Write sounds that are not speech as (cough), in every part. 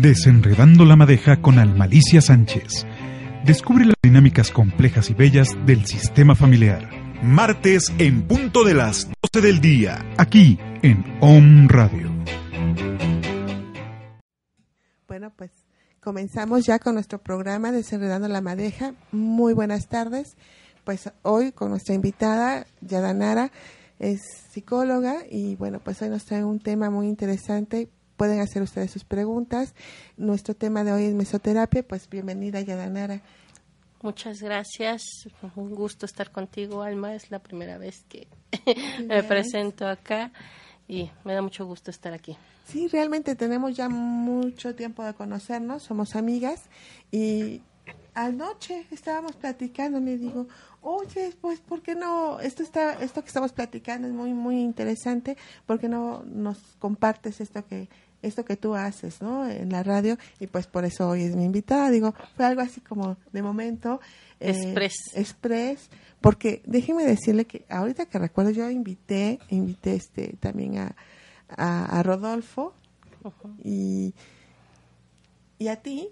Desenredando la madeja con Almalicia Sánchez. Descubre las dinámicas complejas y bellas del sistema familiar. Martes en punto de las 12 del día, aquí en Om Radio. Bueno, pues comenzamos ya con nuestro programa Desenredando la Madeja. Muy buenas tardes. Pues hoy con nuestra invitada, Yadanara, es psicóloga y bueno, pues hoy nos trae un tema muy interesante pueden hacer ustedes sus preguntas. Nuestro tema de hoy es mesoterapia, pues bienvenida Yadanara. Muchas gracias, un gusto estar contigo, Alma, es la primera vez que me presento acá y me da mucho gusto estar aquí. Sí, realmente tenemos ya mucho tiempo de conocernos, somos amigas y anoche estábamos platicando, me digo, oye, pues, ¿por qué no? Esto está, esto que estamos platicando es muy, muy interesante, ¿por qué no nos compartes esto que, esto que tú haces, ¿no? En la radio, y pues por eso hoy es mi invitada, digo, fue algo así como de momento. Eh, express. Express, porque déjeme decirle que ahorita que recuerdo, yo invité, invité este también a, a, Rodolfo y, y a ti,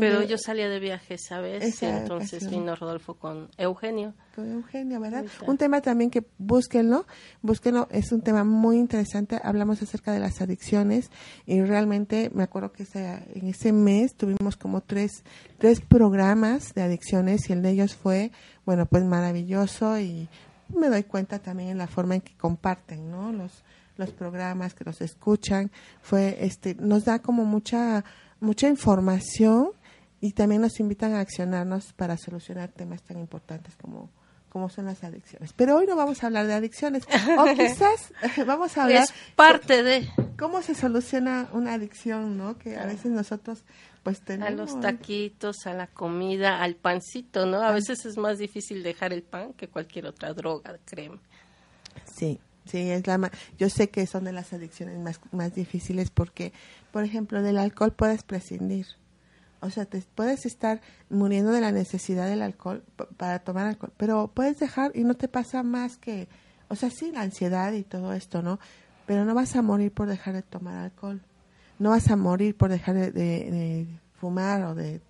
pero yo salía de viaje, ¿sabes? entonces vino Rodolfo con Eugenio. Con Eugenio, ¿verdad? Un tema también que búsquenlo, búsquenlo, es un tema muy interesante. Hablamos acerca de las adicciones y realmente me acuerdo que en ese mes tuvimos como tres, tres programas de adicciones y el de ellos fue, bueno, pues maravilloso y me doy cuenta también en la forma en que comparten, ¿no? Los, los programas, que los escuchan, fue, este, nos da como mucha mucha información y también nos invitan a accionarnos para solucionar temas tan importantes como, como son las adicciones. Pero hoy no vamos a hablar de adicciones, o (laughs) quizás (laughs) vamos a hablar... Es parte de... ¿Cómo se soluciona una adicción, no? Que a veces nosotros pues tenemos... A los taquitos, a la comida, al pancito, ¿no? A veces es más difícil dejar el pan que cualquier otra droga, créeme. Sí, Sí, es la yo sé que son de las adicciones más, más difíciles porque, por ejemplo, del alcohol puedes prescindir. O sea, te puedes estar muriendo de la necesidad del alcohol para tomar alcohol, pero puedes dejar y no te pasa más que, o sea, sí, la ansiedad y todo esto, ¿no? Pero no vas a morir por dejar de tomar alcohol. No vas a morir por dejar de, de fumar o de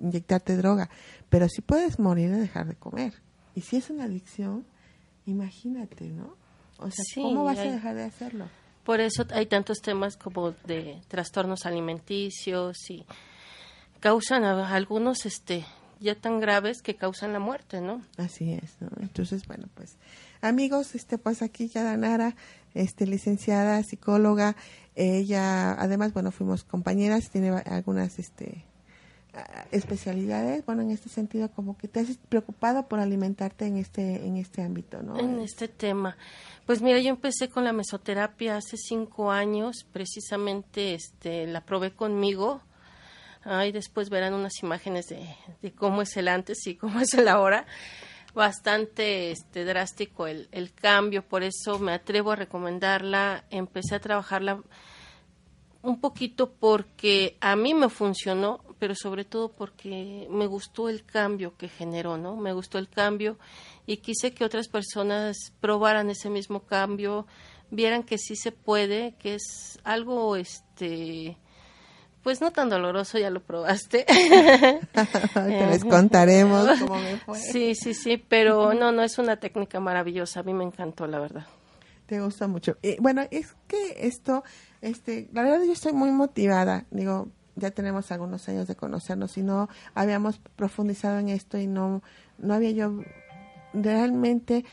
inyectarte droga, pero sí puedes morir de dejar de comer. Y si es una adicción, imagínate, ¿no? O sea, ¿cómo vas a dejar de hacerlo? Por eso hay tantos temas como de trastornos alimenticios y causan algunos este ya tan graves que causan la muerte, ¿no? Así es, ¿no? Entonces, bueno, pues amigos, este pues aquí ya Danara, este licenciada psicóloga, ella además, bueno, fuimos compañeras, tiene algunas este especialidades, bueno, en este sentido, como que te has preocupado por alimentarte en este, en este ámbito, ¿no? En este tema. Pues mira, yo empecé con la mesoterapia hace cinco años, precisamente este, la probé conmigo. Ahí después verán unas imágenes de, de cómo es el antes y cómo es el ahora. Bastante este, drástico el, el cambio, por eso me atrevo a recomendarla. Empecé a trabajarla un poquito porque a mí me funcionó, pero sobre todo porque me gustó el cambio que generó, ¿no? Me gustó el cambio y quise que otras personas probaran ese mismo cambio, vieran que sí se puede, que es algo este pues no tan doloroso, ya lo probaste. (laughs) les contaremos cómo me fue. Sí, sí, sí, pero no, no es una técnica maravillosa, a mí me encantó, la verdad. Te gusta mucho. bueno, es que esto este, la verdad yo estoy muy motivada, digo, ya tenemos algunos años de conocernos y no habíamos profundizado en esto y no, no había yo realmente,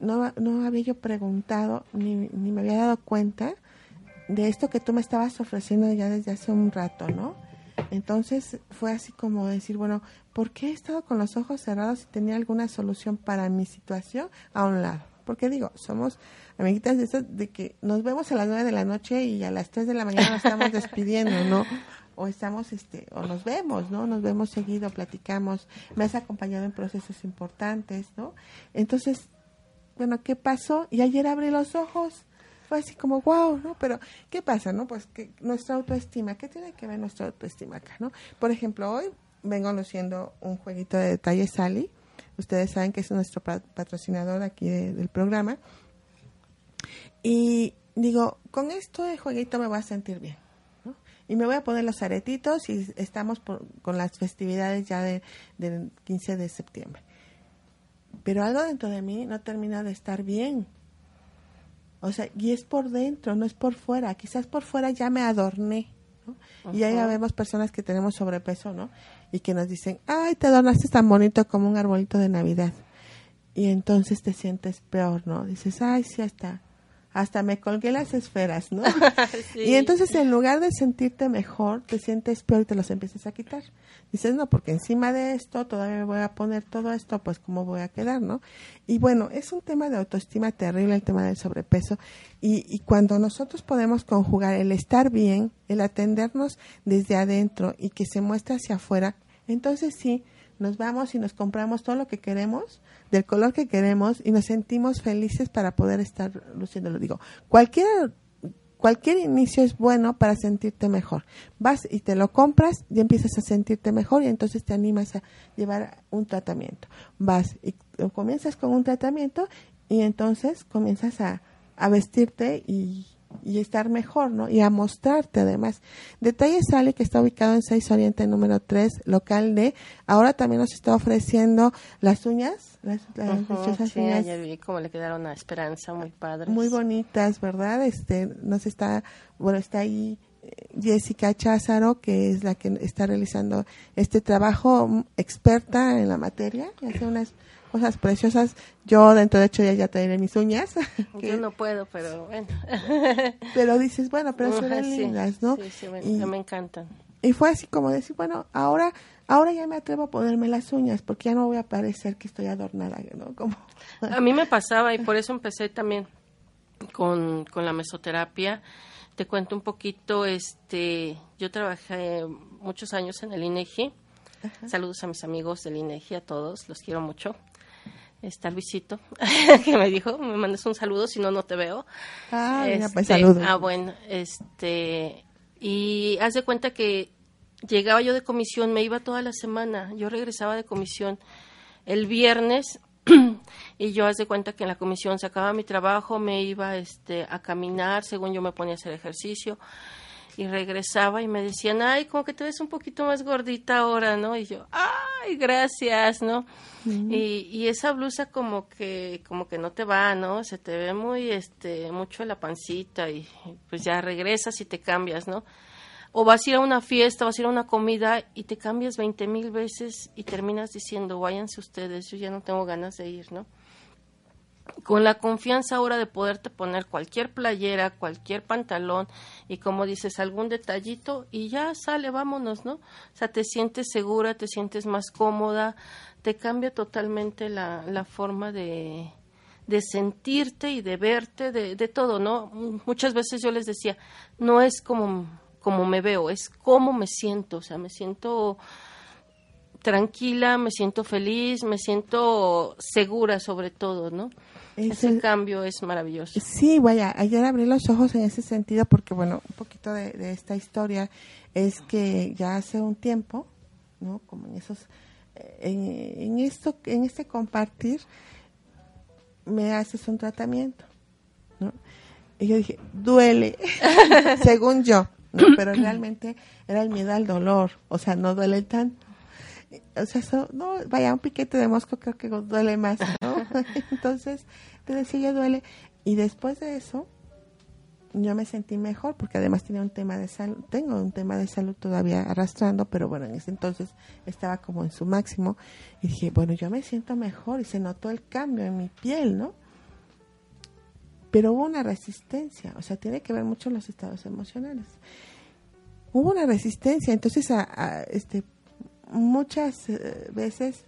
no, no había yo preguntado ni, ni me había dado cuenta de esto que tú me estabas ofreciendo ya desde hace un rato, ¿no? Entonces fue así como decir, bueno, ¿por qué he estado con los ojos cerrados y tenía alguna solución para mi situación a un lado? Porque digo, somos amiguitas de esas de que nos vemos a las nueve de la noche y a las tres de la mañana nos estamos (laughs) despidiendo, ¿no? O estamos, este, o nos vemos, ¿no? Nos vemos seguido, platicamos, me has acompañado en procesos importantes, ¿no? Entonces, bueno, ¿qué pasó? Y ayer abrí los ojos, fue así como, wow, ¿no? Pero, ¿qué pasa, no? Pues que nuestra autoestima, ¿qué tiene que ver nuestra autoestima acá, no? Por ejemplo, hoy vengo luciendo un jueguito de detalle Sally, ustedes saben que es nuestro patrocinador aquí del programa, y digo, con esto de jueguito me voy a sentir bien. Y me voy a poner los aretitos y estamos con las festividades ya de, del 15 de septiembre. Pero algo dentro de mí no termina de estar bien. O sea, y es por dentro, no es por fuera. Quizás por fuera ya me adorné. Y ahí vemos personas que tenemos sobrepeso, ¿no? Y que nos dicen, ay, te adornaste tan bonito como un arbolito de Navidad. Y entonces te sientes peor, ¿no? Dices, ay, sí, está hasta me colgué las esferas, ¿no? (laughs) Y entonces en lugar de sentirte mejor, te sientes peor y te los empiezas a quitar. Dices, no, porque encima de esto todavía me voy a poner todo esto, pues cómo voy a quedar, ¿no? Y bueno, es un tema de autoestima terrible el tema del sobrepeso. Y, y cuando nosotros podemos conjugar el estar bien, el atendernos desde adentro y que se muestre hacia afuera, entonces sí, nos vamos y nos compramos todo lo que queremos, del color que queremos y nos sentimos felices para poder estar luciéndolo. Digo, cualquier, cualquier inicio es bueno para sentirte mejor. Vas y te lo compras y empiezas a sentirte mejor y entonces te animas a llevar un tratamiento. Vas y comienzas con un tratamiento y entonces comienzas a vestirte y y estar mejor, ¿no? Y a mostrarte además. Detalle Sale, que está ubicado en 6 Oriente número 3, local D. Ahora también nos está ofreciendo las uñas, las, sí, uñas. vi cómo le quedaron a Esperanza, muy padres. Muy bonitas, ¿verdad? Este, nos está, bueno, está ahí eh, Jessica Cházaro, que es la que está realizando este trabajo, mm, experta en la materia, hace unas cosas preciosas. Yo dentro de ocho días ya traeré mis uñas. (laughs) Yo no puedo, pero bueno. (laughs) pero dices, bueno, pero son lindas, ¿no? Sí, sí, me, me encantan. Y fue así como decir, bueno, ahora ahora ya me atrevo a ponerme las uñas porque ya no voy a parecer que estoy adornada, ¿no? Como... (laughs) a mí me pasaba y por eso empecé también con, con la mesoterapia. Te cuento un poquito, este, yo trabajé muchos años en el INEGI. Saludos a mis amigos del INEGI, a todos, los quiero mucho está Luisito, (laughs) que me dijo, me mandes un saludo, si no, no te veo. Ah, pues este, saludos. Ah, bueno, este, y haz de cuenta que llegaba yo de comisión, me iba toda la semana, yo regresaba de comisión el viernes (clears throat) y yo haz de cuenta que en la comisión sacaba mi trabajo, me iba este, a caminar, según yo me ponía a hacer ejercicio y regresaba y me decían, ay, como que te ves un poquito más gordita ahora, ¿no? Y yo, ay, gracias, ¿no? y, y, esa blusa como que, como que no te va, ¿no? Se te ve muy, este, mucho la pancita y pues ya regresas y te cambias, ¿no? O vas a ir a una fiesta, vas a ir a una comida y te cambias veinte mil veces y terminas diciendo, váyanse ustedes, yo ya no tengo ganas de ir, ¿no? Con la confianza ahora de poderte poner cualquier playera, cualquier pantalón y como dices, algún detallito y ya sale, vámonos, ¿no? O sea, te sientes segura, te sientes más cómoda, te cambia totalmente la, la forma de, de sentirte y de verte, de, de todo, ¿no? Muchas veces yo les decía, no es como, como me veo, es cómo me siento, o sea, me siento tranquila, me siento feliz, me siento segura sobre todo, ¿no? ese cambio es maravilloso. Sí, vaya, ayer abrí los ojos en ese sentido porque, bueno, un poquito de, esta historia es que ya hace un tiempo, ¿no? Como en esos, eh, en, esto, en este compartir, me haces un tratamiento, ¿no? Y yo dije, duele, (laughs) según yo, pero (clears throat) realmente era el miedo al dolor, o sea, no duele tanto o sea, no, vaya, un piquete de mosco creo que duele más, ¿no? (laughs) Entonces, te decía, ya duele. Y después de eso, yo me sentí mejor porque además tenía un tema de salud, tengo un tema de salud todavía arrastrando, pero bueno, en ese entonces estaba como en su máximo y dije, bueno, yo me siento mejor y se notó el cambio en mi piel, ¿no? Pero hubo una resistencia, o sea, tiene que ver mucho los estados emocionales. Hubo una resistencia, entonces a este muchas eh, veces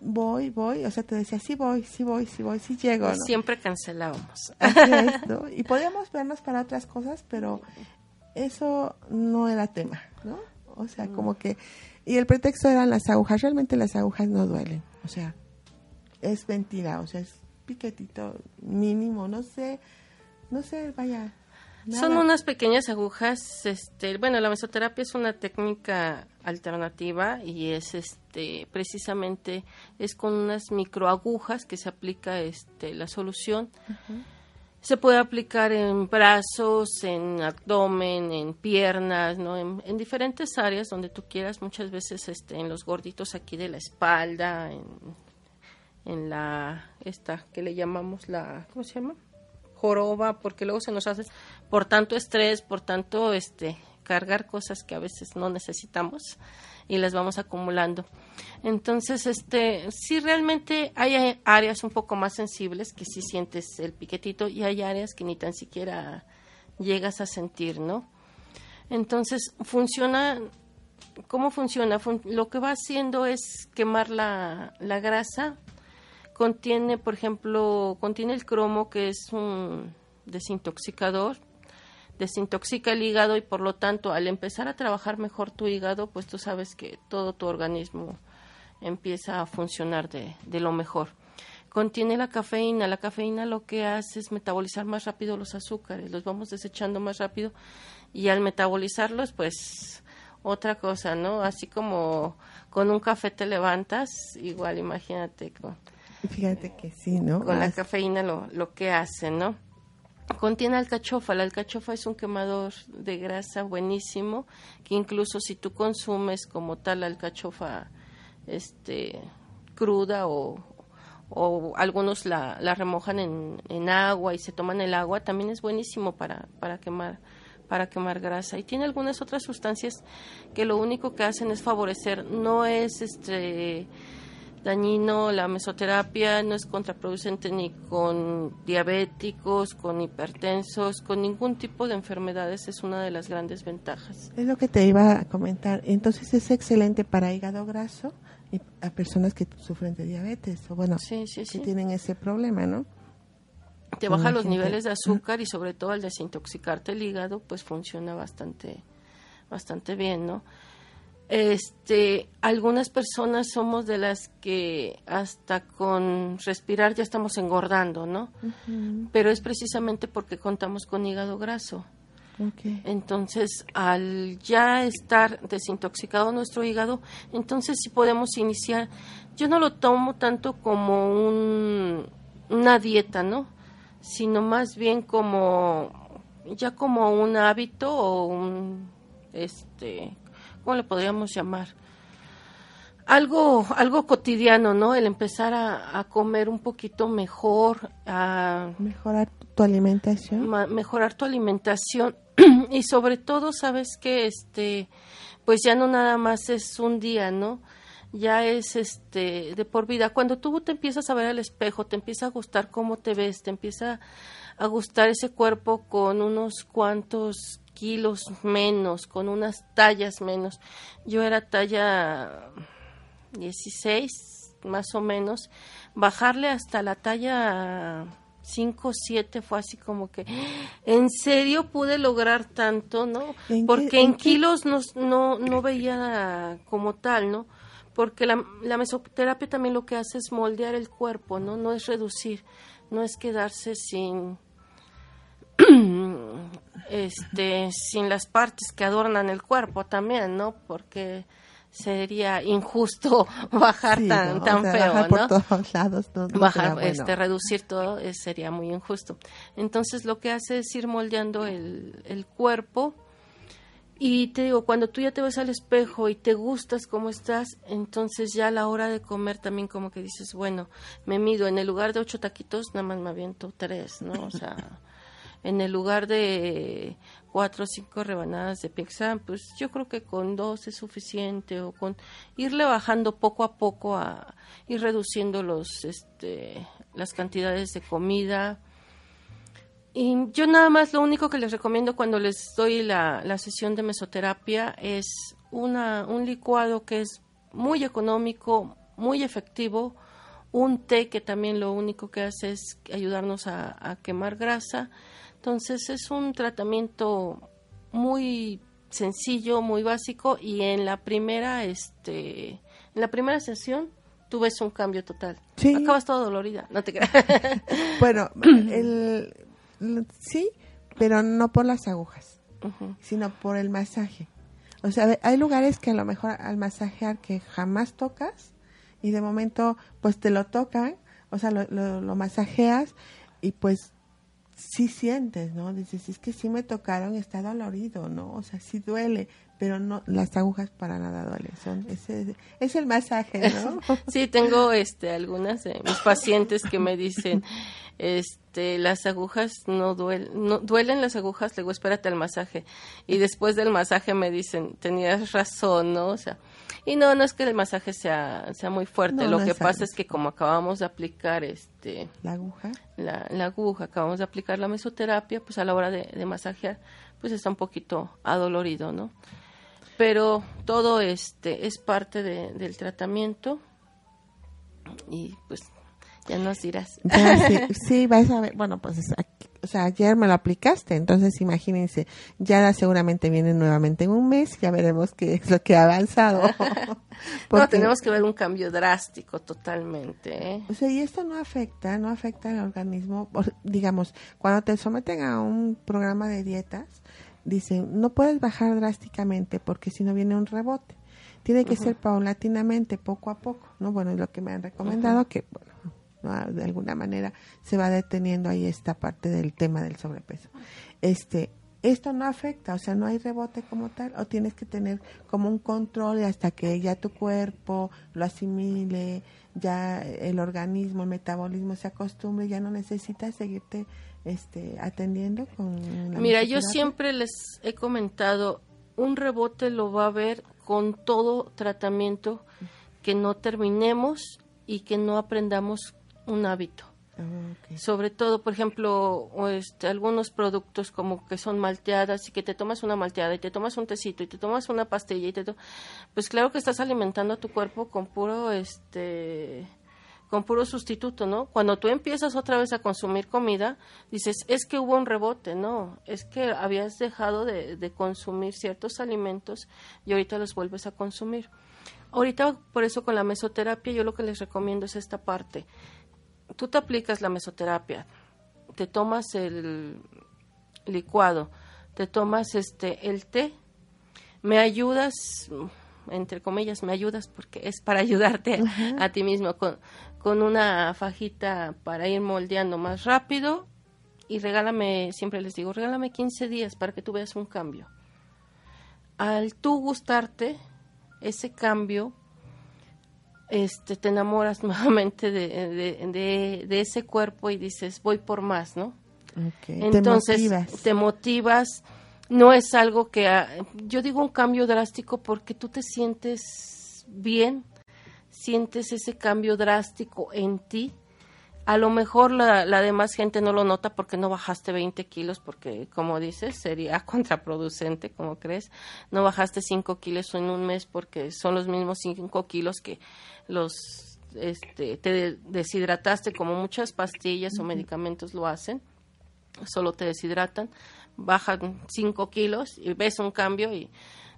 voy, voy, o sea, te decía, sí voy, sí voy, sí voy, sí llego. ¿no? Siempre cancelábamos. (laughs) Y podíamos vernos para otras cosas, pero eso no era tema, ¿no? O sea, como que... Y el pretexto eran las agujas. Realmente las agujas no duelen. O sea, es mentira, o sea, es piquetito mínimo, no sé, no sé, vaya, son unas pequeñas agujas, este, bueno, la mesoterapia es una técnica alternativa y es este precisamente es con unas microagujas que se aplica este la solución. Se puede aplicar en brazos, en abdomen, en piernas, ¿no? En, diferentes áreas donde tú quieras, muchas veces este, en los gorditos aquí de la espalda, en, en la, esta que le llamamos la, ¿cómo se llama? Joroba, porque luego se nos hace por tanto estrés, por tanto, este, cargar cosas que a veces no necesitamos y las vamos acumulando. Entonces, este, sí realmente hay áreas un poco más sensibles que sí sientes el piquetito y hay áreas que ni tan siquiera llegas a sentir, ¿no? Entonces, funciona, ¿cómo funciona? lo que va haciendo es quemar la, la grasa. Contiene, por ejemplo, contiene el cromo, que es un desintoxicador, desintoxica el hígado y por lo tanto al empezar a trabajar mejor tu hígado, pues tú sabes que todo tu organismo empieza a funcionar de, de lo mejor. Contiene la cafeína. La cafeína lo que hace es metabolizar más rápido los azúcares, los vamos desechando más rápido y al metabolizarlos, pues otra cosa, ¿no? Así como con un café te levantas, igual imagínate con... Fíjate que sí, ¿no? Con la cafeína lo, lo que hace, ¿no? Contiene alcachofa. La alcachofa es un quemador de grasa buenísimo, que incluso si tú consumes como tal alcachofa este, cruda o, o algunos la, la remojan en, en, agua y se toman el agua, también es buenísimo para, para quemar para quemar grasa y tiene algunas otras sustancias que lo único que hacen es favorecer no es este dañino la mesoterapia, no es contraproducente ni con diabéticos, con hipertensos, con ningún tipo de enfermedades, es una de las grandes ventajas. Es lo que te iba a comentar. Entonces es excelente para hígado graso y a personas que sufren de diabetes o bueno, sí, que tienen ese problema, ¿no? Te baja los niveles de azúcar y sobre todo al desintoxicarte el hígado, pues funciona bastante bastante bien, ¿no? Este, algunas personas somos de las que hasta con respirar ya estamos engordando, ¿no? Pero es precisamente porque contamos con hígado graso. Entonces, al ya estar desintoxicado nuestro hígado, entonces sí podemos iniciar. Yo no lo tomo tanto como un, una dieta, ¿no? Sino más bien como ya como un hábito o un este ¿cómo le podríamos llamar? Algo, algo cotidiano, ¿no? El empezar a, comer un poquito mejor, a mejorar tu alimentación, mejorar tu alimentación (clears throat) y sobre todo, sabes que este, pues ya no nada más es un día, ¿no? ya es este de por vida. Cuando tú te empiezas a ver al espejo, te empieza a gustar cómo te ves, te empieza a gustar ese cuerpo con unos cuantos kilos menos, con unas tallas menos. Yo era talla 16, más o menos. Bajarle hasta la talla 5, 7 fue así como que, ¿en serio pude lograr tanto, no? Porque en, kilos no, no, no veía como tal, ¿no? Porque la, la mesoterapia también lo que hace es moldear el cuerpo, ¿no? No es reducir, no es quedarse sin (clears throat) este, sin las partes que adornan el cuerpo también, ¿no? Porque sería injusto (laughs) bajar tan, tan feo, bajar por todos lados, bajar, este, reducir todo sería muy injusto. Entonces lo que hace es ir moldeando el, el cuerpo y te digo, cuando tú ya te ves al espejo y te gustas como estás, entonces ya a la hora de comer también como que dices, bueno, me mido, en el lugar de ocho taquitos nada más me aviento tres, ¿no? O sea en el lugar de cuatro o cinco rebanadas de pizza, pues yo creo que con dos es suficiente o con irle bajando poco a poco a ir reduciendo los este las cantidades de comida. Y yo nada más lo único que les recomiendo cuando les doy la, la sesión de mesoterapia es una, un licuado que es muy económico, muy efectivo, un té que también lo único que hace es ayudarnos a, a quemar grasa entonces es un tratamiento muy sencillo, muy básico y en la primera, este, en la primera sesión tú ves un cambio total. Sí. Acabas todo dolorida, no te creas. (laughs) bueno, el, sí, pero no por las agujas, sino por el masaje. O sea, hay lugares que a lo mejor al masajear que jamás tocas y de momento pues te lo tocan, o sea, lo, lo masajeas y pues sí sientes, ¿no? Dices, es que sí me tocaron, está dolorido, ¿no? O sea, sí duele, pero no las agujas para nada duelen, son ese es el masaje, ¿no? (laughs) sí, tengo este algunas de mis pacientes que me dicen, este, las agujas no duelen, no duelen las agujas, luego espérate al masaje y después del masaje me dicen, tenías razón, ¿no? O sea, y no, no es que el masaje sea, sea muy fuerte, lo que pasa es que como acabamos de aplicar este... La aguja. La, la, aguja, acabamos de aplicar la mesoterapia, pues a la hora de, de masajear, pues está un poquito adolorido, ¿no? Pero todo este es parte de, del tratamiento y pues ya nos dirás. sí, (laughs) sí, vas a ver, bueno, pues o sea, ayer me lo aplicaste, entonces imagínense, ya seguramente viene nuevamente en un mes, ya veremos qué es lo que ha avanzado. (laughs) no, (laughs) tenemos que ver un cambio drástico totalmente. ¿eh? O sea, y esto no afecta, no afecta al organismo, digamos, cuando te someten a un programa de dietas, dicen, no puedes bajar drásticamente porque si no viene un rebote. Tiene que ser paulatinamente, poco a poco, ¿no? Bueno, es lo que me han recomendado, que, bueno, de alguna manera se va deteniendo ahí esta parte del tema del sobrepeso. Este, esto no afecta, o sea, no hay rebote como tal, o tienes que tener como un control hasta que ya tu cuerpo lo asimile, ya el organismo, el metabolismo se acostumbre, ya no necesitas seguirte este, atendiendo con Mira, yo siempre les he comentado, un rebote lo va a haber con todo tratamiento que no terminemos y que no aprendamos un hábito. Ah, Sobre todo, por ejemplo, este, algunos productos como que son malteadas y que te tomas una malteada y te tomas un tecito y te tomas una pastilla y te pues claro que estás alimentando a tu cuerpo con puro este con puro sustituto, ¿no? Cuando tú empiezas otra vez a consumir comida, dices, es que hubo un rebote, no, es que habías dejado de, de consumir ciertos alimentos y ahorita los vuelves a consumir. Ahorita, por eso con la mesoterapia, yo lo que les recomiendo es esta parte. Tú te aplicas la mesoterapia, te tomas el licuado, te tomas este el té, me ayudas entre comillas, me ayudas porque es para (laughs) ayudarte a ti mismo con, con una fajita para ir moldeando más rápido y regálame, siempre les digo, regálame 15 días para que tú veas un cambio. Al tú gustarte, ese cambio, este, te enamoras (laughs) nuevamente de, de, ese cuerpo y dices, voy por más, ¿no? Entonces, te motivas. te motivas. No es algo que, ah, yo digo un cambio drástico porque tú te sientes bien, sientes ese cambio drástico en ti. A lo mejor la, la demás gente no lo nota porque no bajaste 20 kilos, porque como dices, sería (laughs) contraproducente, como crees. No bajaste 5 kilos en un mes porque son los mismos 5 kilos que los este, te deshidrataste, como muchas pastillas o medicamentos lo hacen, solo te deshidratan, bajan 5 kilos y ves un cambio y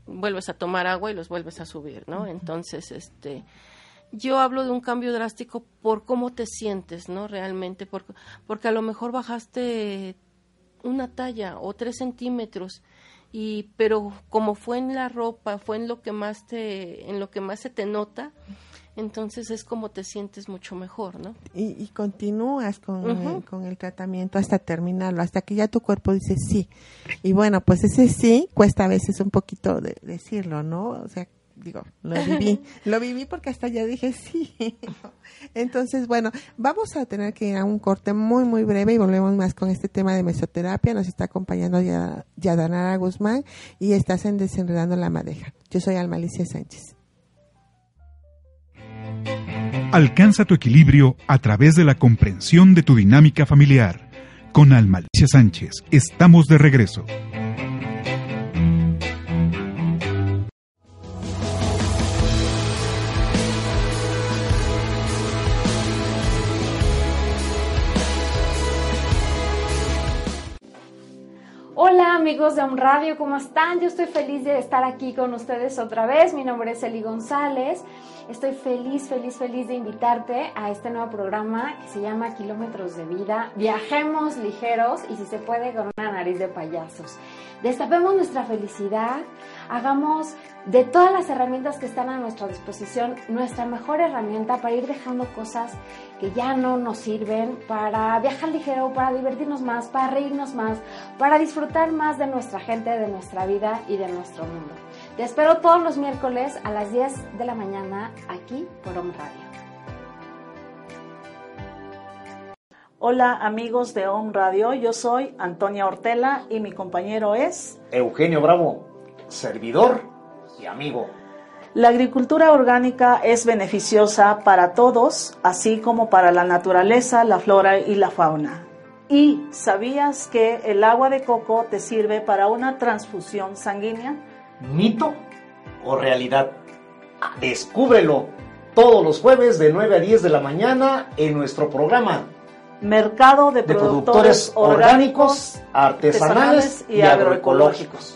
vuelves a tomar agua y los vuelves a subir, ¿no? Entonces, este yo hablo de un cambio drástico por cómo te sientes, ¿no? Realmente, porque, porque a lo mejor bajaste una talla o tres centímetros y pero como fue en la ropa fue en lo que más te en lo que más se te nota entonces es como te sientes mucho mejor no y, continúas con, el, con el tratamiento hasta terminarlo hasta que ya tu cuerpo dice sí. Y bueno pues ese sí cuesta a veces un poquito de decirlo no o sea digo, lo viví, (laughs) lo viví porque hasta ya dije sí. Entonces, bueno, vamos a tener que ir a un corte muy, muy breve y volvemos más con este tema de mesoterapia. Nos está acompañando Yadanara Guzmán y estás en Desenredando la Madeja. Yo soy Almalicia Sánchez. Alcanza tu equilibrio a través de la comprensión de tu dinámica familiar. Con Almalicia Sánchez, estamos de regreso. Hola amigos de Un Radio, ¿cómo están? Yo estoy feliz de estar aquí con ustedes otra vez. Mi nombre es Eli González. Estoy feliz, feliz, feliz de invitarte a este nuevo programa que se llama Kilómetros de Vida. Viajemos ligeros y si se puede con una nariz de payasos. Destapemos nuestra felicidad, hagamos de todas las herramientas que están a nuestra disposición nuestra mejor herramienta para ir dejando cosas que ya no nos sirven, para viajar ligero, para divertirnos más, para reírnos más, para disfrutar más de nuestra gente, de nuestra vida y de nuestro mundo. Te espero todos los miércoles a las 10 de la mañana aquí por Home Radio. Hola amigos de Home Radio, yo soy Antonia Ortela y mi compañero es Eugenio Bravo, servidor y amigo. La agricultura orgánica es beneficiosa para todos, así como para la naturaleza, la flora y la fauna. ¿Y sabías que el agua de coco te sirve para una transfusión sanguínea? ¿Mito o realidad? Descúbrelo todos los jueves de 9 a 10 de la mañana en nuestro programa Mercado de, de productores, productores orgánicos, artesanales y agroecológicos.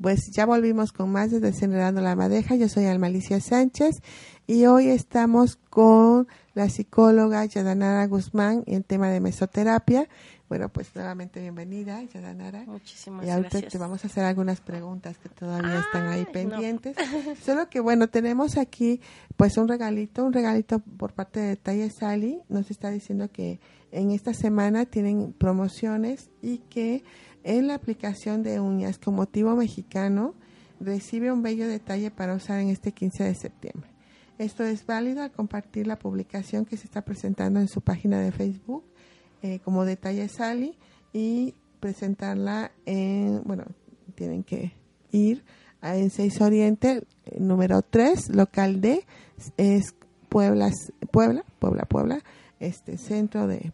Pues ya volvimos con más de Desenredando la Madeja. Yo soy Almalicia Sánchez y hoy estamos con la psicóloga Yadanara Guzmán en tema de mesoterapia. Bueno, pues nuevamente bienvenida, Yadanara. Muchísimas Y ahorita gracias. te vamos a hacer algunas preguntas que todavía están ahí no. pendientes. (laughs) Solo que bueno, tenemos aquí pues un regalito, un regalito por parte de Talle Sally. Nos está diciendo que en esta semana tienen promociones y que en la aplicación de uñas con motivo mexicano recibe un bello detalle para usar en este 15 de septiembre. Esto es válido al compartir la publicación que se está presentando en su página de Facebook eh, como detalle Sally y presentarla en, bueno, tienen que ir a en 6 Oriente, eh, número 3, local D, es Puebla, Puebla, Puebla, Puebla, este centro de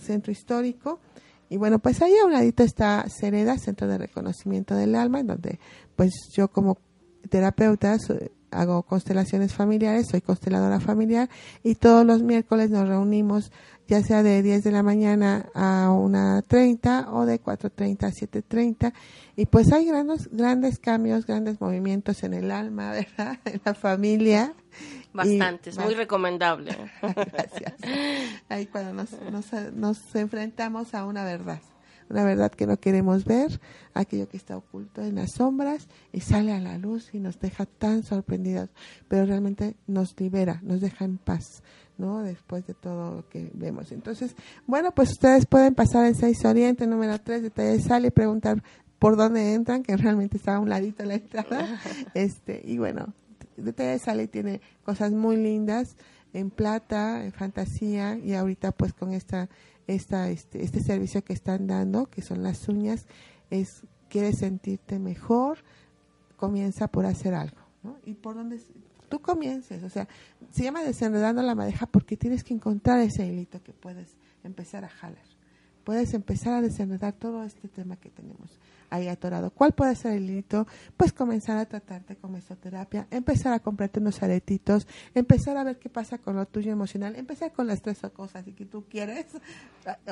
centro histórico. Y bueno, pues ahí a un ladito está Cereda, Centro de Reconocimiento del Alma, en donde pues yo como terapeuta hago constelaciones familiares, soy consteladora familiar y todos los miércoles nos reunimos ya sea de 10 de la mañana a 1.30 o de 4.30 a 7.30 y pues hay grandes, grandes cambios, grandes movimientos en el alma, (laughs) ¿verdad? En la familia. Bastantes, Y- muy recomendable. (laughs) Gracias. Ahí cuando nos, nos, nos enfrentamos a una verdad, una verdad que no queremos ver, aquello que está oculto en las sombras y sale a la luz y nos deja tan sorprendidos, pero realmente nos libera, nos deja en paz. ¿no? Después de todo lo que vemos. Entonces, bueno, pues ustedes pueden pasar en 6 Oriente, número 3 de Taller Sal y preguntar por dónde entran, que realmente está a un ladito la entrada. (laughs) este Y bueno, Detalle Sale tiene cosas muy lindas en plata, en fantasía y ahorita pues con esta, esta, este, este servicio que están dando, que son las uñas, es quieres sentirte mejor, comienza por hacer algo, ¿no? Y por donde tú comiences, o sea, se llama desenredando la madeja porque tienes que encontrar ese hilito que puedes empezar a jalar. Puedes empezar a desenredar todo este tema que tenemos ahí atorado. ¿Cuál puede ser el hilito? Pues comenzar a tratarte con mesoterapia, empezar a comprarte unos aretitos, empezar a ver qué pasa con lo tuyo emocional, empezar con las tres cosas que tú quieres.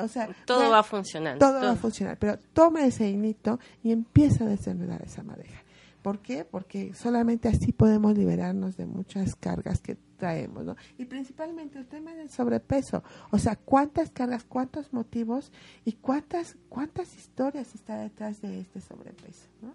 O sea, Todo ya- va funcionando. todo va a funcionar, pero toma ese hilito y empieza a desenredar esa madeja. ¿Por qué? Porque solamente así podemos liberarnos de muchas cargas que traemos, ¿no? Y principalmente el tema del sobrepeso. O sea, cuántas cargas, cuántos motivos y cuántas cuántas historias está detrás de este sobrepeso, ¿no?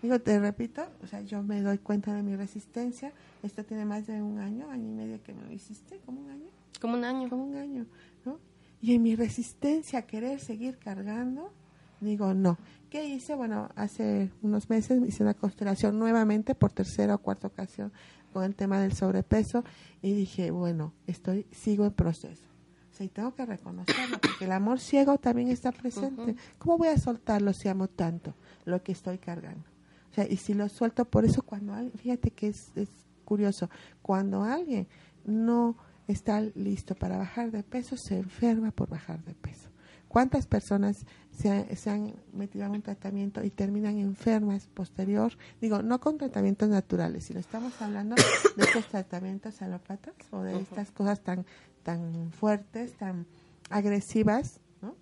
Digo, te repito, o sea, yo me doy cuenta de mi resistencia. Esto tiene más de un año, año y medio que me lo hiciste, como un año Como un año. como un año, ¿no? Y en mi resistencia a querer seguir cargando, digo no. ¿Qué hice? Bueno, hace unos meses hice una constelación nuevamente por tercera o cuarta ocasión con el tema del sobrepeso y dije, bueno, estoy sigo en proceso. O sea, y tengo que reconocerlo porque el amor ciego también está presente. ¿Cómo voy a soltarlo si amo tanto lo que estoy cargando? O sea, y si lo suelto, por eso cuando alguien, fíjate que es, es curioso, cuando alguien no está listo para bajar de peso, se enferma por bajar de peso. ¿Cuántas personas se, se, han metido en un tratamiento y terminan enfermas posterior? Digo, no con tratamientos naturales, sino estamos hablando de estos tratamientos alópatas o de estas cosas tan, tan fuertes, tan agresivas, ¿no?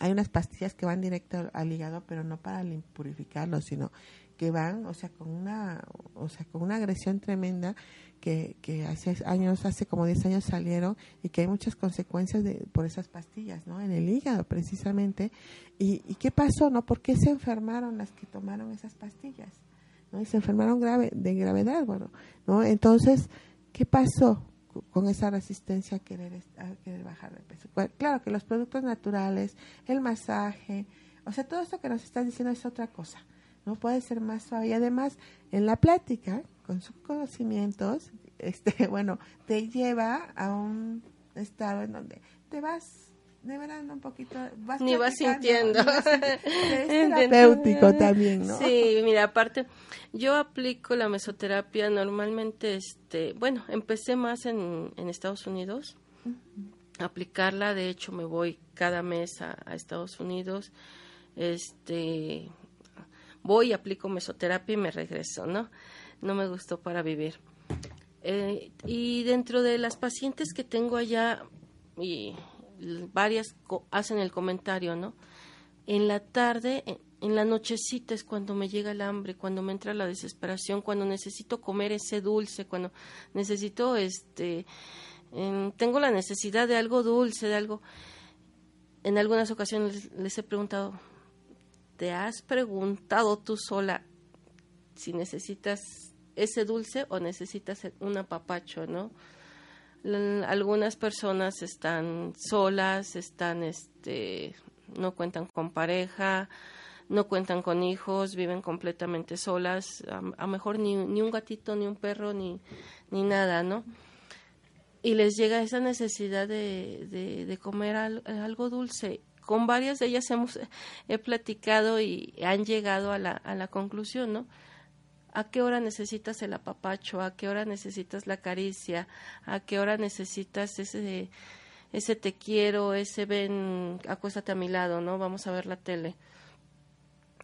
Hay unas pastillas que van directo al hígado, pero no para purificarlo, sino que van, o sea, con una, o sea, con una agresión tremenda que, que hace años, hace como 10 años salieron y que hay muchas consecuencias de, por esas pastillas, ¿no? En el hígado, precisamente. ¿Y, ¿Y qué pasó, no? ¿Por qué se enfermaron las que tomaron esas pastillas? ¿No? Y se enfermaron grave, de gravedad, bueno, ¿no? Entonces, ¿qué pasó? con esa resistencia a querer, a querer bajar de peso. Claro que los productos naturales, el masaje, o sea, todo esto que nos estás diciendo es otra cosa, ¿no? Puede ser más suave. Y además, en la plática, con sus conocimientos, (laughs) este, bueno, te lleva a un estado en donde te vas de verdad un poquito vas ni vas sintiendo. (laughs) es terapéutico también no sí mira aparte yo aplico la mesoterapia normalmente este bueno empecé más en, en Estados Unidos. Aplicarla de hecho me voy cada mes a, a Estados Unidos. Este voy aplico mesoterapia y me regreso no no me gustó para vivir eh, y dentro de las pacientes que tengo allá y varias hacen el comentario, ¿no? En la tarde, en, la nochecita es cuando me llega el hambre, cuando me entra la desesperación, cuando necesito comer ese dulce, cuando necesito, este, tengo la necesidad de algo dulce, de algo. En algunas ocasiones les he preguntado, ¿te has preguntado tú sola si necesitas ese dulce o necesitas un apapacho, ¿no? algunas personas están solas, están, este, no cuentan con pareja, no cuentan con hijos, viven completamente solas, a lo mejor ni, ni, un gatito, ni un perro, ni, ni nada, ¿no? Y les llega esa necesidad de, de, de comer algo dulce. Con varias de ellas hemos he platicado y han llegado a la, a la conclusión, ¿no? a qué hora necesitas el apapacho, a qué hora necesitas la caricia, a qué hora necesitas ese ese te quiero, ese ven, acuéstate a mi lado, ¿no? Vamos a ver la tele.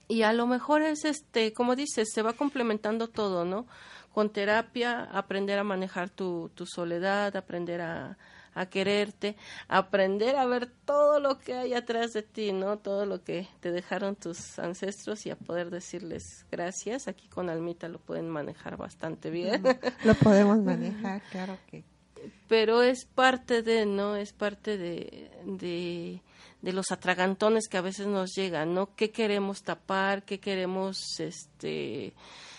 Y a lo mejor es este, como dices, se va complementando todo, ¿no? Con terapia, aprender a manejar tu, tu soledad, aprender a, a quererte, aprender a ver todo lo que hay atrás de ti, ¿no? Todo lo que te dejaron tus ancestros y a poder decirles gracias. Aquí con Almita lo pueden manejar bastante bien. Lo podemos (laughs) manejar, claro que. Pero es parte de, ¿no? Es parte de, de, de los atragantones que a veces nos llegan, ¿no? ¿Qué queremos tapar? ¿Qué queremos, este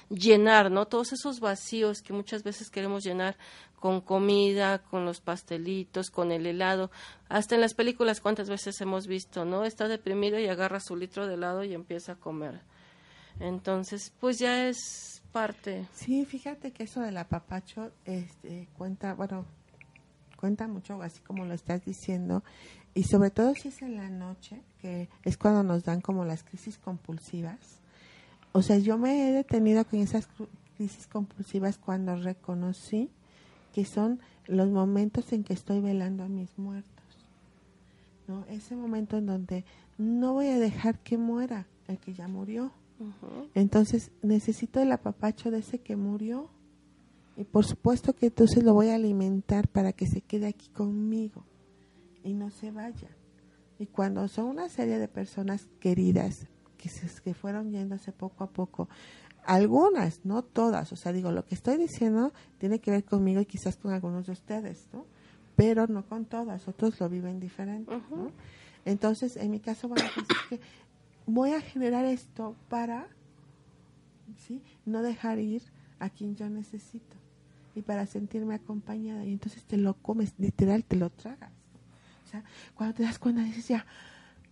llenar, ¿no? Todos esos vacíos que muchas veces queremos llenar con comida, con los pastelitos, con el helado. Hasta en las películas cuántas veces hemos visto, ¿no? Está deprimido y agarra su litro de helado y empieza a comer. Entonces, pues ya es parte. Sí, fíjate que eso del apapacho este, cuenta, bueno, cuenta mucho, así como lo estás diciendo, y sobre todo si es en la noche, que es cuando nos dan como las crisis compulsivas. O sea, yo me he detenido con esas crisis compulsivas cuando reconocí que son los momentos en que estoy velando a mis muertos. ¿no? Ese momento en donde no voy a dejar que muera el que ya murió. Entonces necesito el apapacho de ese que murió. Y por supuesto que entonces lo voy a alimentar para que se quede aquí conmigo y no se vaya. Y cuando son una serie de personas queridas que, se, que fueron yéndose poco a poco, algunas, no todas, o sea, digo, lo que estoy diciendo tiene que ver conmigo y quizás con algunos de ustedes, ¿no? Pero no con todas, otros lo viven diferente, ¿no? Entonces, en mi caso, bueno, pues que voy a generar esto para, ¿sí? No dejar ir a quien yo necesito y para sentirme acompañada. Y entonces te lo comes, literal, te lo tragas. O sea, cuando te das cuenta, dices ya,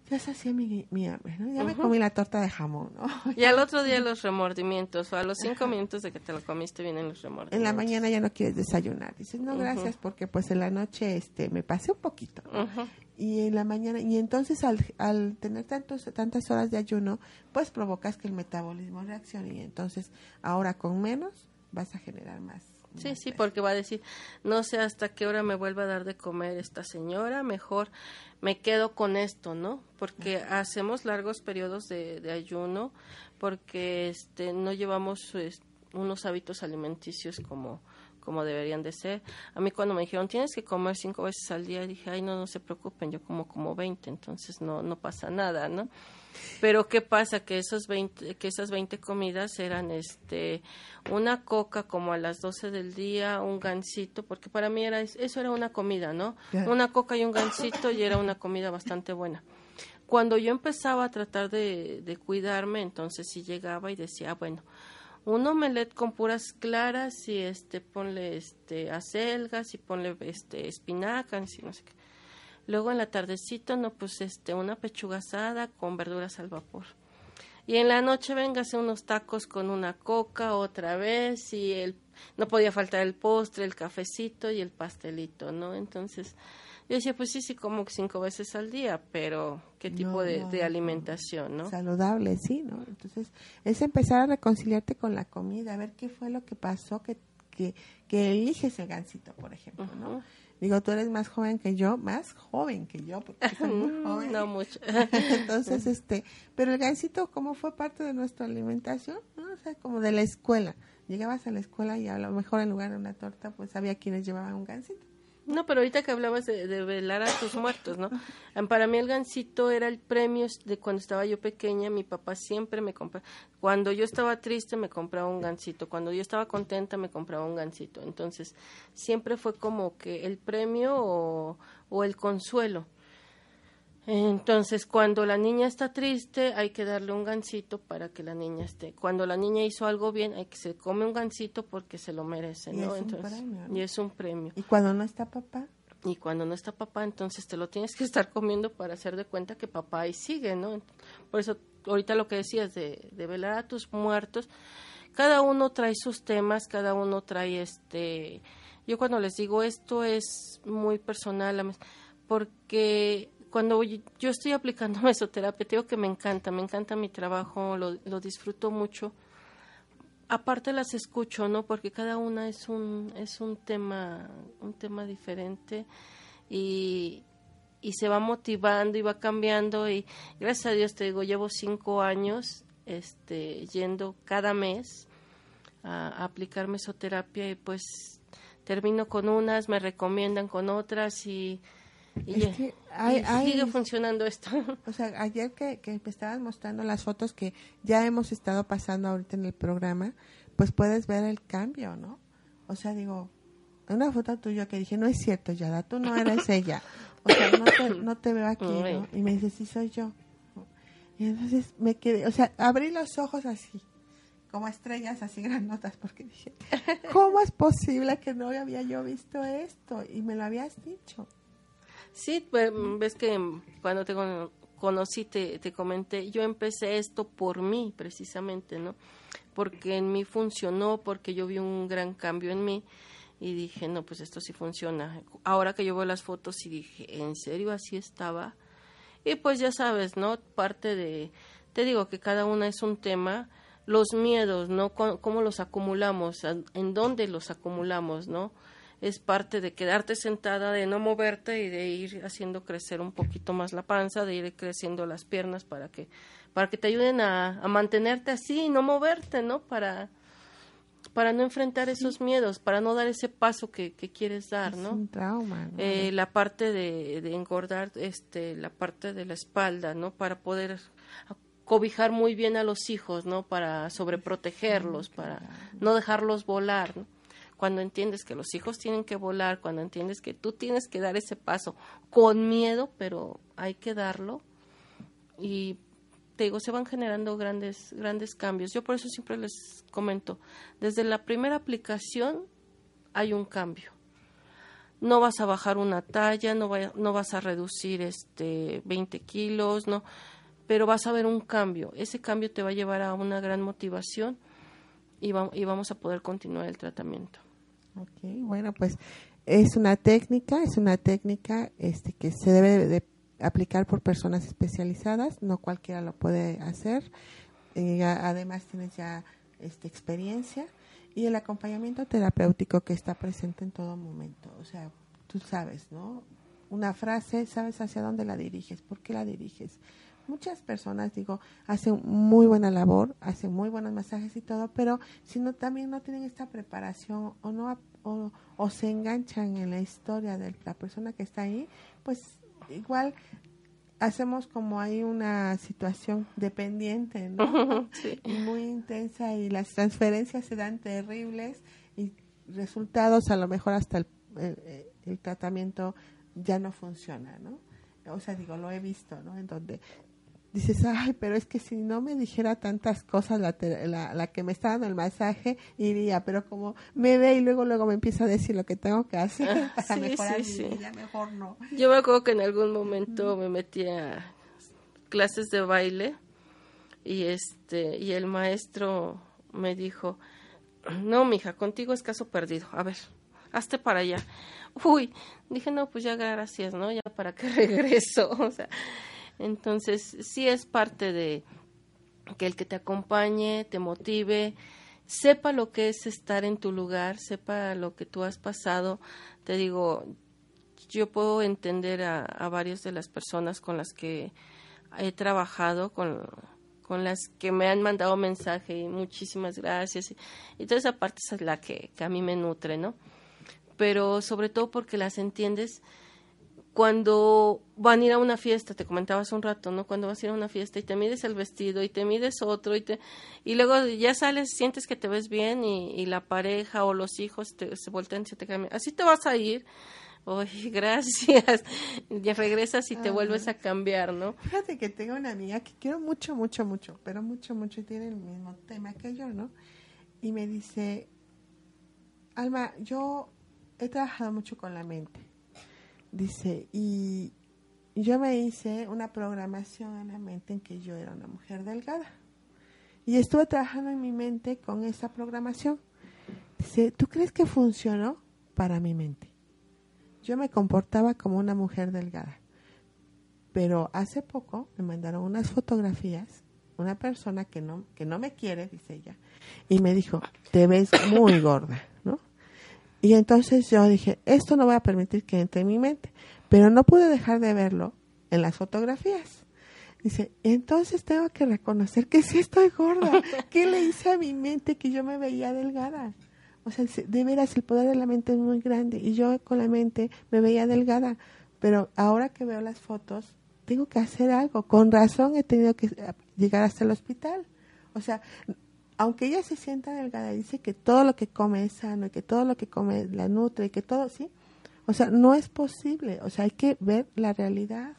ya se hacía mi, mi hambre, ¿no? Ya me comí la torta de jamón, ¿no? Y al otro día los remordimientos, o a los cinco minutos de que te lo comiste vienen los remordimientos. En la mañana ya no quieres desayunar. Dices, no, gracias, porque pues en la noche este me pasé un poquito. Y en la mañana, y entonces al, al tener tantos, tantas horas de ayuno, pues provocas que el metabolismo reaccione. Y entonces ahora con menos vas a generar más Sí, sí, porque va a decir, no sé hasta qué hora me vuelva a dar de comer esta señora, mejor me quedo con esto, ¿no? Porque hacemos largos periodos de, de ayuno, porque este, no llevamos unos hábitos alimenticios como como deberían de ser. A mí cuando me dijeron, tienes que comer cinco veces al día, dije, ay, no, no se preocupen, yo como como 20, entonces no, no pasa nada, ¿no? Pero ¿qué pasa? Que, esos 20, que esas 20 comidas eran este una coca como a las 12 del día, un gansito, porque para mí era eso era una comida, ¿no? Una coca y un gansito y era una comida bastante buena. Cuando yo empezaba a tratar de, de cuidarme, entonces sí llegaba y decía, bueno, un omelet con puras claras y este ponle este acelgas y ponle este espinacas y no sé qué. Luego en la tardecita no pues este una pechuga asada con verduras al vapor. Y en la noche véngase unos tacos con una coca otra vez y el no podía faltar el postre, el cafecito y el pastelito, ¿no? Entonces, yo decía, pues sí, sí, como cinco veces al día, pero ¿qué tipo de, alimentación, no? Saludable, sí, ¿no? Entonces, es empezar a reconciliarte con la comida, a ver qué fue lo que pasó, que, que, que eliges el gansito, por ejemplo, ¿no? Digo, tú eres más joven que yo, más joven que yo, porque soy muy (laughs) joven. no mucho. (laughs) Entonces, este, pero el gansito, ¿cómo fue parte de nuestra alimentación? ¿no? O sea, como de la escuela. Llegabas a la escuela y a lo mejor en lugar de una torta, pues había quienes llevaban un gansito. No, pero ahorita que hablabas de, velar a tus muertos, ¿no? Para mí el gansito era el premio de cuando estaba yo pequeña, mi papá siempre me compraba, cuando yo estaba triste me compraba un gansito, cuando yo estaba contenta me compraba un gansito, entonces siempre fue como que el premio o el consuelo. Entonces, cuando la niña está triste, hay que darle un gansito para que la niña esté. Cuando la niña hizo algo bien, hay que se come un gansito porque se lo merece, ¿no? entonces, Y es un premio. ¿Y cuando no está papá? Y cuando no está papá, entonces te lo tienes que estar comiendo para hacer de cuenta que papá ahí sigue, ¿no? Por eso, ahorita lo que decías de, de velar a tus muertos, cada uno trae sus temas, cada uno trae este... Yo cuando les digo esto es muy personal, porque cuando yo estoy aplicando (laughs) mesoterapia, digo que me encanta, me encanta mi trabajo, lo, lo, disfruto mucho. Aparte las escucho, ¿no? Porque cada una es un, es un tema, un tema diferente y, y se va motivando y va cambiando y gracias a Dios te digo, llevo cinco años este, yendo cada mes a, a aplicar mesoterapia y pues termino con unas, me recomiendan con otras y y, sigue funcionando esto. (laughs) O sea, ayer que, que me estabas mostrando las fotos que ya hemos estado pasando ahorita en el programa, pues puedes ver el cambio, ¿no? O sea, digo, una foto tuya que dije, no es cierto, Yada, tú no eres ella. O sea, no te, (coughs) no te veo aquí, ¿no? Y me dice, sí, soy yo. Y entonces me quedé, o sea, abrí los ojos así, como estrellas así granotas, porque dije, (laughs) ¿cómo es posible que no había yo visto esto? Y me lo habías dicho. Sí, pues, ves que cuando te conocí te, te comenté, yo empecé esto por mí precisamente, ¿no? Porque en mí funcionó, porque yo vi un gran cambio en mí y dije, no, pues esto sí funciona. Ahora que yo veo las fotos y dije, ¿en serio así estaba? Y pues ya sabes, ¿no? Parte de, te digo que cada una es un tema, los miedos, ¿no? ¿Cómo los acumulamos? ¿En dónde los acumulamos, ¿no? Es parte de quedarte sentada, de no moverte y de ir haciendo crecer un poquito más la panza, de ir creciendo las piernas para que, para que te ayuden a, mantenerte así y no moverte, ¿no? Para, para no enfrentar esos miedos, para no dar ese paso que, que quieres dar, ¿no? un trauma. Eh, la parte de, de, engordar, este, la parte de la espalda, ¿no? Para poder cobijar muy bien a los hijos, ¿no? Para sobreprotegerlos, para no dejarlos volar, ¿no? Cuando entiendes que los hijos tienen que volar, cuando entiendes que tú tienes que dar ese paso con miedo, pero hay que darlo. Y te digo, se van generando grandes, grandes cambios. Yo por eso siempre les comento, desde la primera aplicación hay un cambio. No vas a bajar una talla, no, no vas a reducir este 20 kilos, no, pero vas a ver un cambio. Ese cambio te va a llevar a una gran motivación y vamos a poder continuar el tratamiento. Ok, bueno, pues es una técnica, es una técnica este, que se debe de aplicar por personas especializadas, no cualquiera lo puede hacer. Eh, además tienes ya este, experiencia y el acompañamiento terapéutico que está presente en todo momento. O sea, tú sabes, ¿no? Una frase, sabes hacia dónde la diriges, por qué la diriges. Muchas personas, digo, hacen muy buena labor, hacen muy buenos masajes y todo, pero si no también no tienen esta preparación o no o, o se enganchan en la historia de la persona que está ahí, pues igual hacemos como hay una situación dependiente, ¿no? (laughs) muy intensa y las transferencias se dan terribles y resultados a lo mejor hasta el, el tratamiento ya no funciona, ¿no? O sea, digo, lo he visto, ¿no? En donde dices, ay, pero es que si no me dijera tantas cosas la, la, que me está dando el masaje, iría, pero como me ve y luego luego me empieza a decir lo que tengo que hacer ah, (laughs) para mejorar mi vida, mejor no. Yo me acuerdo que en algún momento me metí a clases de baile y este y el maestro me dijo, no, mija, contigo es caso perdido, a ver, hazte para allá. Uy, dije, no, pues ya gracias, ¿no? Ya para qué (laughs) regreso, (laughs) o sea entonces, sí es parte de que el que te acompañe, te motive, sepa lo que es estar en tu lugar, sepa lo que tú has pasado. Te digo, yo puedo entender a, varias de las personas con las que he trabajado, con, con las que me han mandado mensaje y muchísimas gracias. Y, y toda esa parte es la que, que a mí me nutre, ¿no? Pero sobre todo porque las entiendes cuando van a ir a una fiesta, te comentabas hace un rato, ¿no? Cuando vas a ir a una fiesta y te mides el vestido y te mides otro y te y luego ya sales, sientes que te ves bien y, la pareja o los hijos te, se voltean y se te cambian. Así te vas a ir. Oye, (laughs) gracias. Ya regresas y te vuelves a cambiar, ¿no? Fíjate que tengo una amiga que quiero mucho, mucho, mucho, pero mucho, mucho y tiene el mismo tema que yo, ¿no? Y me dice, Alma, yo he trabajado mucho con la mente Dice, y yo me hice una programación en la mente en que yo era una mujer delgada. Y estuve trabajando en mi mente con esa programación. Dice, ¿tú crees que funcionó para mi mente? Yo me comportaba como una mujer delgada. Pero hace poco me mandaron unas fotografías, una persona que no, que no me quiere, dice ella, y me dijo, te ves muy gorda. Y entonces yo dije, esto no voy a permitir que entre en mi mente, pero no pude dejar de verlo en las fotografías. Dice, entonces tengo que reconocer que sí estoy gorda. (laughs) ¿Qué le hice a mi mente que yo me veía delgada? O sea, de veras el poder de la mente es muy grande y yo con la mente me veía delgada, pero ahora que veo las fotos, tengo que hacer algo. Con razón he tenido que llegar hasta el hospital. O sea, aunque ella se sienta delgada y dice que todo lo que come es sano y que todo lo que come la nutre y que todo, sí, o sea, no es posible, o sea, hay que ver la realidad,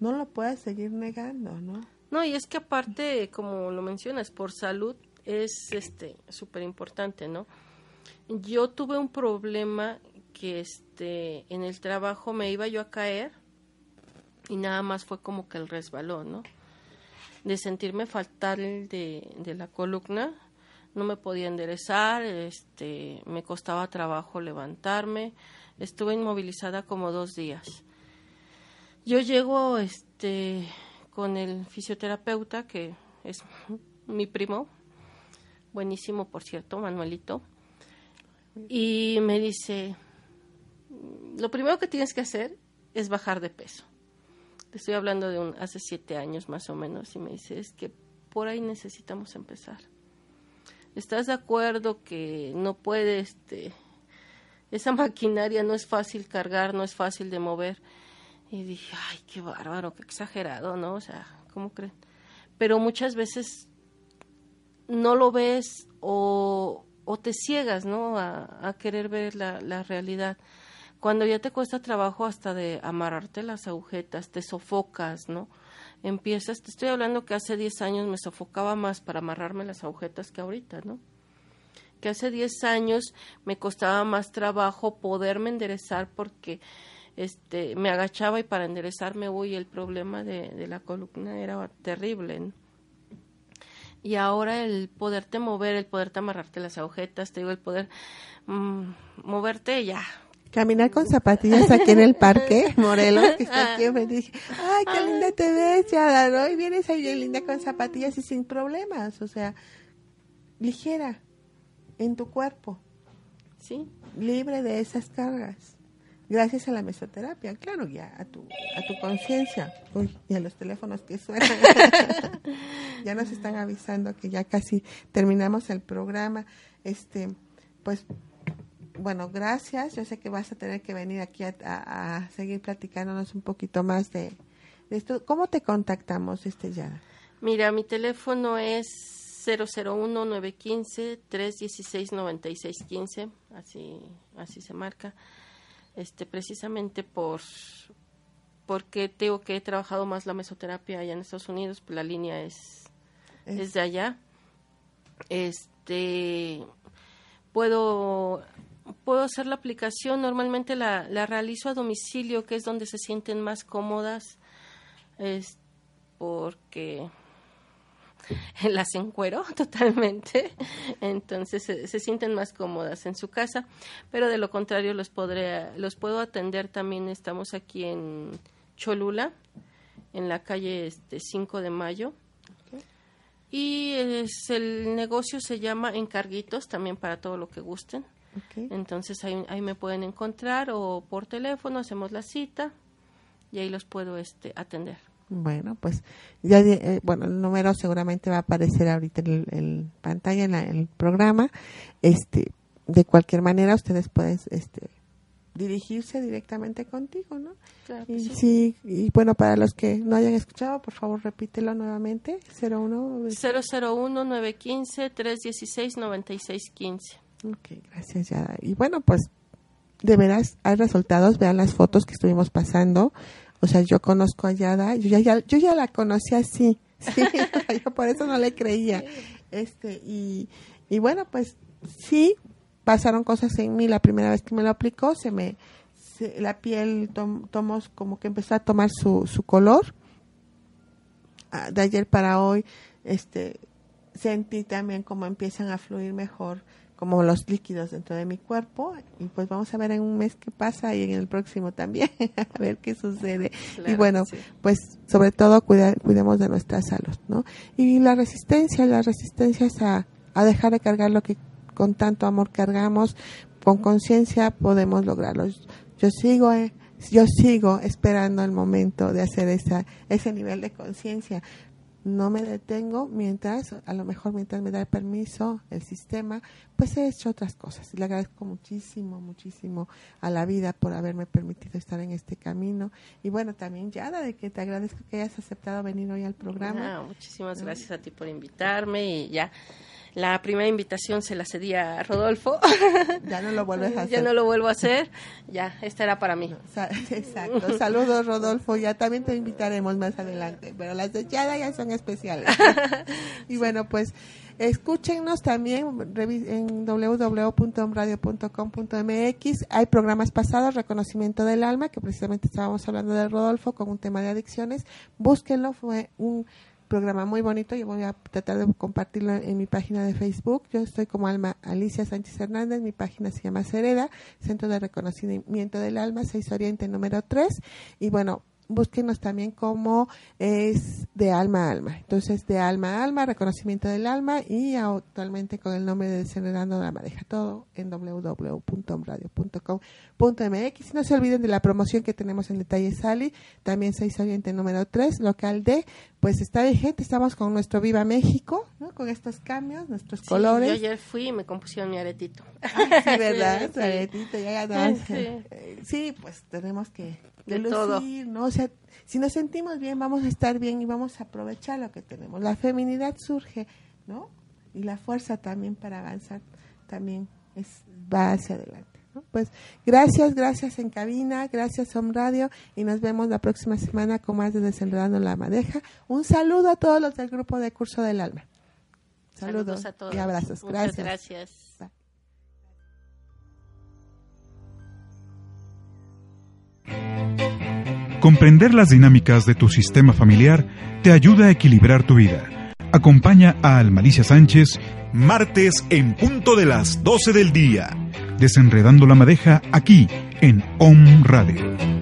no lo puedes seguir negando, ¿no? No, y es que aparte, como lo mencionas, por salud es este súper importante, ¿no? Yo tuve un problema que este en el trabajo me iba yo a caer y nada más fue como que el resbalón, ¿no? De sentirme fatal de, de la columna, no me podía enderezar, este, me costaba trabajo levantarme, estuve inmovilizada como dos días. Yo llego este, con el fisioterapeuta, que es mi primo, buenísimo por cierto, Manuelito, y me dice, lo primero que tienes que hacer es bajar de peso estoy hablando de un, hace siete años más o menos, y me dice, es que por ahí necesitamos empezar. ¿Estás de acuerdo que no puede, este, esa (laughs) maquinaria no es fácil cargar, no es fácil de mover? Y dije, ay, qué bárbaro, qué exagerado, ¿no? O sea, ¿cómo creen? Pero muchas veces no lo ves o, o te ciegas, ¿no? A, a querer ver la, la realidad cuando ya te cuesta trabajo hasta de amarrarte las agujetas, te sofocas, ¿no? Empiezas, te estoy hablando que hace 10 años me sofocaba más para amarrarme las agujetas que ahorita, ¿no? Que hace 10 años me costaba más trabajo poderme enderezar porque este me agachaba y para enderezarme, uy, el problema de, la columna era terrible, ¿no? y ahora el poderte mover, el poderte amarrarte las agujetas, te digo, el poder mm, moverte ya, caminar con zapatillas aquí en el parque (laughs) Morelos, que está aquí, me dije, ay, qué linda te ves, ya, ¿no? Y vienes ahí bien linda con zapatillas y sin problemas, o sea, ligera. en tu cuerpo. Sí. Libre de esas cargas. Gracias a la mesoterapia, claro, ya a tu, a tu conciencia. Uy, y a los teléfonos que suenan. (laughs) ya nos están avisando que ya casi terminamos el programa. Este, pues, bueno, gracias. Yo sé que vas a tener que venir aquí a, a seguir platicándonos un poquito más de, esto. ¿Cómo te contactamos, este ya? Mira, mi teléfono es 001-915-316-9615, así, así se marca, este, precisamente por porque tengo que he trabajado más la mesoterapia allá en Estados Unidos, pues la línea es, es. de allá. Este, puedo puedo hacer la aplicación, normalmente la, la realizo a domicilio, que es donde se sienten más cómodas, es porque (laughs) las encuero (laughs) totalmente, entonces se, sienten más cómodas en su casa, pero de lo contrario los podré, los puedo atender también. Estamos aquí en Cholula, en la calle este 5 de Mayo. Y es, el negocio se llama Encarguitos, también para todo lo que gusten. Entonces ahí, ahí me pueden encontrar o por teléfono hacemos la cita y ahí los puedo este, atender. Bueno, pues ya, eh, bueno, el número seguramente va a aparecer ahorita en, el, pantalla, en, el programa. Este, de cualquier manera, ustedes pueden, este, dirigirse directamente contigo, ¿no? Claro y, sí. y bueno, para los que no hayan escuchado, por favor, repítelo nuevamente. 01 001 915 316 9615. Ok, gracias, Yada. Y bueno, pues de veras hay resultados, vean las fotos que estuvimos pasando o sea, yo conozco a Yada, yo ya, yo ya la conocí así, (laughs) sí, (laughs) yo por eso no le creía. Este, y, y bueno, pues sí, pasaron cosas en mí la primera vez que me lo aplicó, se me, la piel tomó como que empezó a tomar su, su color. Ah, de ayer para hoy, este, sentí también como empiezan a fluir mejor como los líquidos dentro de mi cuerpo y pues vamos a ver en un mes qué pasa y en el próximo también (laughs) a ver qué sucede. Y bueno pues sobre todo cuidemos de nuestra salud no y la resistencia la resistencia es a, a dejar de cargar lo que con tanto amor cargamos con conciencia podemos lograrlo. Yo sigo eh, yo sigo esperando el momento de hacer esa, ese nivel de conciencia no me detengo mientras, a lo mejor mientras me da el permiso el sistema, pues he hecho otras cosas. Y le agradezco muchísimo, muchísimo a la vida por haberme permitido estar en este camino. Y bueno, también Yada, de que te agradezco que hayas aceptado venir hoy al programa. Ah, muchísimas gracias a ti por invitarme y ya la primera invitación se la cedí a Rodolfo. (laughs) Ya no lo vuelves a hacer. Ya no lo vuelvo a hacer. Ya, esta era para mí. (laughs) exacto. Saludos, Rodolfo. Ya también te invitaremos más adelante. Pero las de Yada ya son especiales. (laughs) y bueno, pues escúchenos también en www.radio.com.mx. Hay programas pasados, Reconocimiento del Alma, que precisamente estábamos hablando de Rodolfo con un tema de adicciones. Búsquenlo. Fue un programa muy bonito. Yo voy a tratar de compartirlo en mi página de Facebook. Yo estoy como Alma Alicia Sánchez Hernández. Mi página se llama Cereda, Centro de Reconocimiento del Alma, 6 Oriente número 3. Y bueno, búsquenos también como es de alma a alma. Entonces, de alma a alma, reconocimiento del alma y actualmente con el nombre de Desenredando la Madeja. Todo en www.radio.com.mx. No se olviden de la promoción que tenemos en Detalle Sali, también 6 Oriente número 3, local D. Pues está vigente, estamos con nuestro Viva México, ¿no? con estos cambios, nuestros colores. Yo ayer fui y me compusieron mi aretito. (laughs) sí, ¿verdad? aretito, ya sí, pues tenemos que de, todo. ¿no? O sea, si nos sentimos bien, vamos a estar bien y vamos a aprovechar lo que tenemos. La feminidad surge, ¿no? Y la fuerza también para avanzar también es va hacia adelante. Pues gracias, gracias en cabina, gracias Home Radio y nos vemos la próxima semana con más de Desenredando la Madeja. Un saludo a todos los del grupo de Curso del Alma. Saludos, a todos. y abrazos. Muchas gracias. Comprender las dinámicas de tu sistema familiar te ayuda a equilibrar tu vida. Acompaña a Almalicia Sánchez martes en punto de las 12 del día, desenredando la madeja aquí en OM Radio.